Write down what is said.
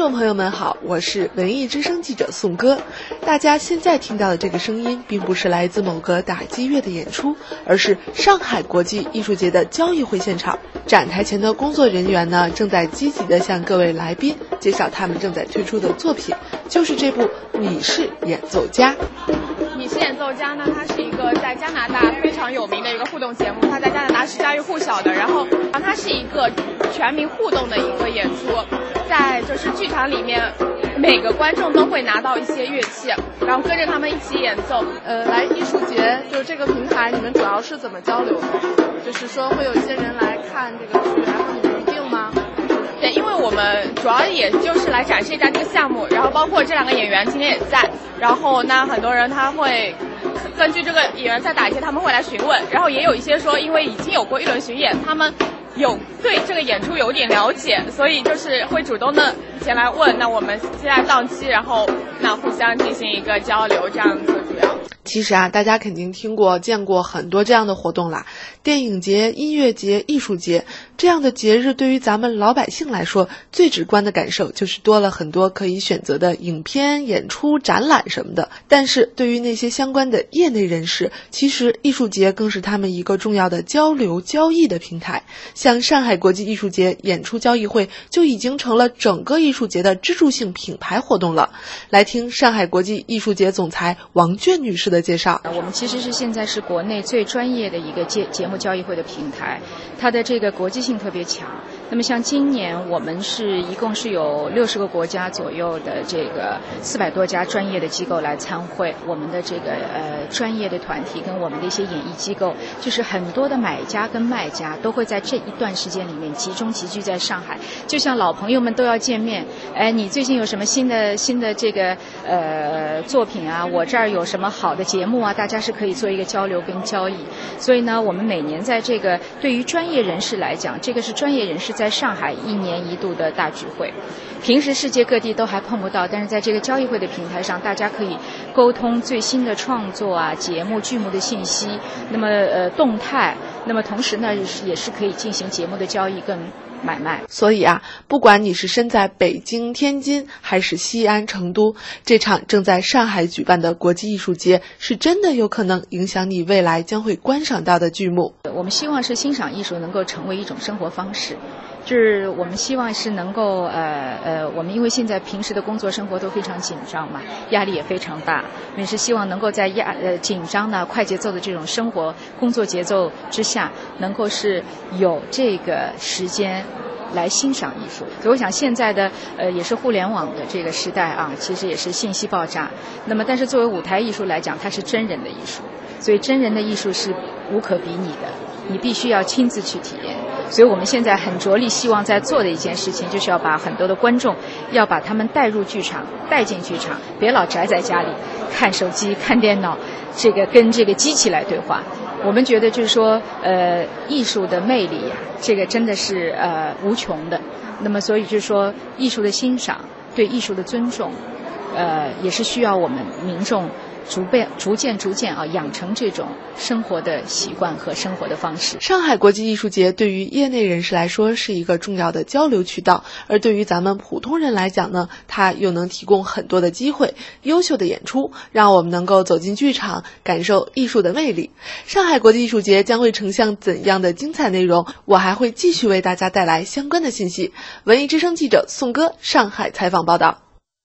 众朋友们好，我是文艺之声记者宋歌。大家现在听到的这个声音，并不是来自某个打击乐的演出，而是上海国际艺术节的交易会现场。展台前的工作人员呢，正在积极地向各位来宾介绍他们正在推出的作品，就是这部《你是演奏家》。你是演奏家呢？它是一个在加拿大非常有名的一个互动节目，它在加拿大是家喻户晓的。然后，它是一个全民互动的一个演出，在就是剧场里面，每个观众都会拿到一些乐器，然后跟着他们一起演奏。呃，来艺术节就是这个平台，你们主要是怎么交流的？就是说会有一些人来看这个剧，然后你们预定吗？对，因为我们主要也就是来展示一下这个项目，然后包括这两个演员今天也在，然后那很多人他会根据这个演员在打一些，他们会来询问，然后也有一些说因为已经有过一轮巡演，他们有对这个演出有点了解，所以就是会主动的前来问，那我们现在档期，然后那互相进行一个交流，这样子主要。其实啊，大家肯定听过、见过很多这样的活动啦，电影节、音乐节、艺术节这样的节日，对于咱们老百姓来说，最直观的感受就是多了很多可以选择的影片、演出、展览什么的。但是对于那些相关的业内人士，其实艺术节更是他们一个重要的交流、交易的平台。像上海国际艺术节演出交易会，就已经成了整个艺艺术节的支柱性品牌活动了。来听上海国际艺术节总裁王娟女士的。介绍，我们其实是现在是国内最专业的一个节节目交易会的平台，它的这个国际性特别强。那么像今年我们是一共是有六十个国家左右的这个四百多家专业的机构来参会，我们的这个呃专业的团体跟我们的一些演艺机构，就是很多的买家跟卖家都会在这一段时间里面集中集聚在上海，就像老朋友们都要见面。哎，你最近有什么新的新的这个呃作品啊？我这儿有什么好的节目啊？大家是可以做一个交流跟交易。所以呢，我们每年在这个对于专业人士来讲，这个是专业人士。在上海一年一度的大聚会，平时世界各地都还碰不到，但是在这个交易会的平台上，大家可以沟通最新的创作啊、节目、剧目的信息，那么呃动态，那么同时呢也是可以进行节目的交易跟买卖。所以啊，不管你是身在北京、天津还是西安、成都，这场正在上海举办的国际艺术节，是真的有可能影响你未来将会观赏到的剧目。我们希望是欣赏艺术能够成为一种生活方式。是我们希望是能够呃呃，我们因为现在平时的工作生活都非常紧张嘛，压力也非常大，也是希望能够在压呃紧张的快节奏的这种生活工作节奏之下，能够是有这个时间来欣赏艺术。所以我想现在的呃也是互联网的这个时代啊，其实也是信息爆炸。那么但是作为舞台艺术来讲，它是真人的艺术，所以真人的艺术是无可比拟的，你必须要亲自去体验。所以我们现在很着力，希望在做的一件事情，就是要把很多的观众，要把他们带入剧场，带进剧场，别老宅在家里看手机、看电脑，这个跟这个机器来对话。我们觉得就是说，呃，艺术的魅力呀，这个真的是呃无穷的。那么，所以就是说，艺术的欣赏，对艺术的尊重，呃，也是需要我们民众。逐渐、逐渐、逐渐啊，养成这种生活的习惯和生活的方式。上海国际艺术节对于业内人士来说是一个重要的交流渠道，而对于咱们普通人来讲呢，它又能提供很多的机会、优秀的演出，让我们能够走进剧场，感受艺术的魅力。上海国际艺术节将会呈现怎样的精彩内容？我还会继续为大家带来相关的信息。文艺之声记者宋歌上海采访报道。